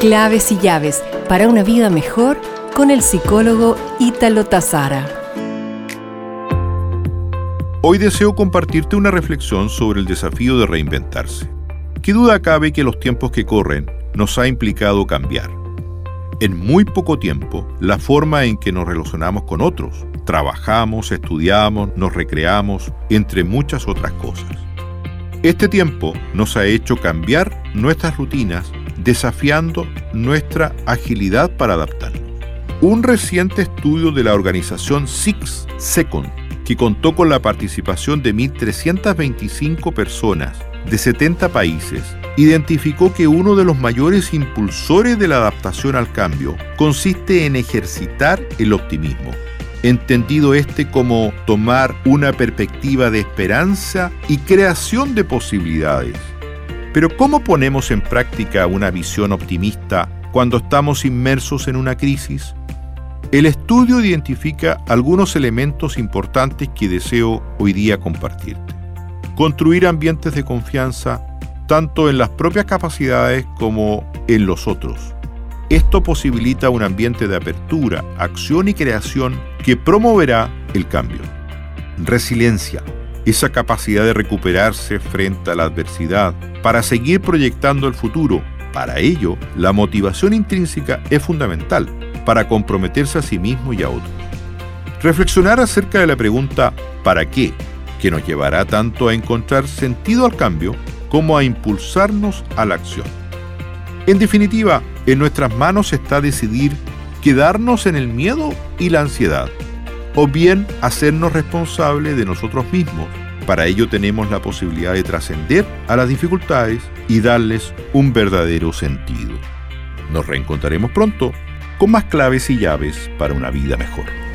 Claves y llaves para una vida mejor con el psicólogo Ítalo Tazara. Hoy deseo compartirte una reflexión sobre el desafío de reinventarse. Qué duda cabe que los tiempos que corren nos ha implicado cambiar. En muy poco tiempo, la forma en que nos relacionamos con otros, trabajamos, estudiamos, nos recreamos, entre muchas otras cosas. Este tiempo nos ha hecho cambiar nuestras rutinas, desafiando nuestra agilidad para adaptarnos. Un reciente estudio de la organización Six Second, que contó con la participación de 1.325 personas de 70 países, identificó que uno de los mayores impulsores de la adaptación al cambio consiste en ejercitar el optimismo entendido este como tomar una perspectiva de esperanza y creación de posibilidades. Pero ¿cómo ponemos en práctica una visión optimista cuando estamos inmersos en una crisis? El estudio identifica algunos elementos importantes que deseo hoy día compartirte. Construir ambientes de confianza tanto en las propias capacidades como en los otros esto posibilita un ambiente de apertura, acción y creación que promoverá el cambio. Resiliencia, esa capacidad de recuperarse frente a la adversidad para seguir proyectando el futuro. Para ello, la motivación intrínseca es fundamental para comprometerse a sí mismo y a otros. Reflexionar acerca de la pregunta ¿para qué? que nos llevará tanto a encontrar sentido al cambio como a impulsarnos a la acción. En definitiva, en nuestras manos está decidir quedarnos en el miedo y la ansiedad, o bien hacernos responsables de nosotros mismos. Para ello tenemos la posibilidad de trascender a las dificultades y darles un verdadero sentido. Nos reencontraremos pronto con más claves y llaves para una vida mejor.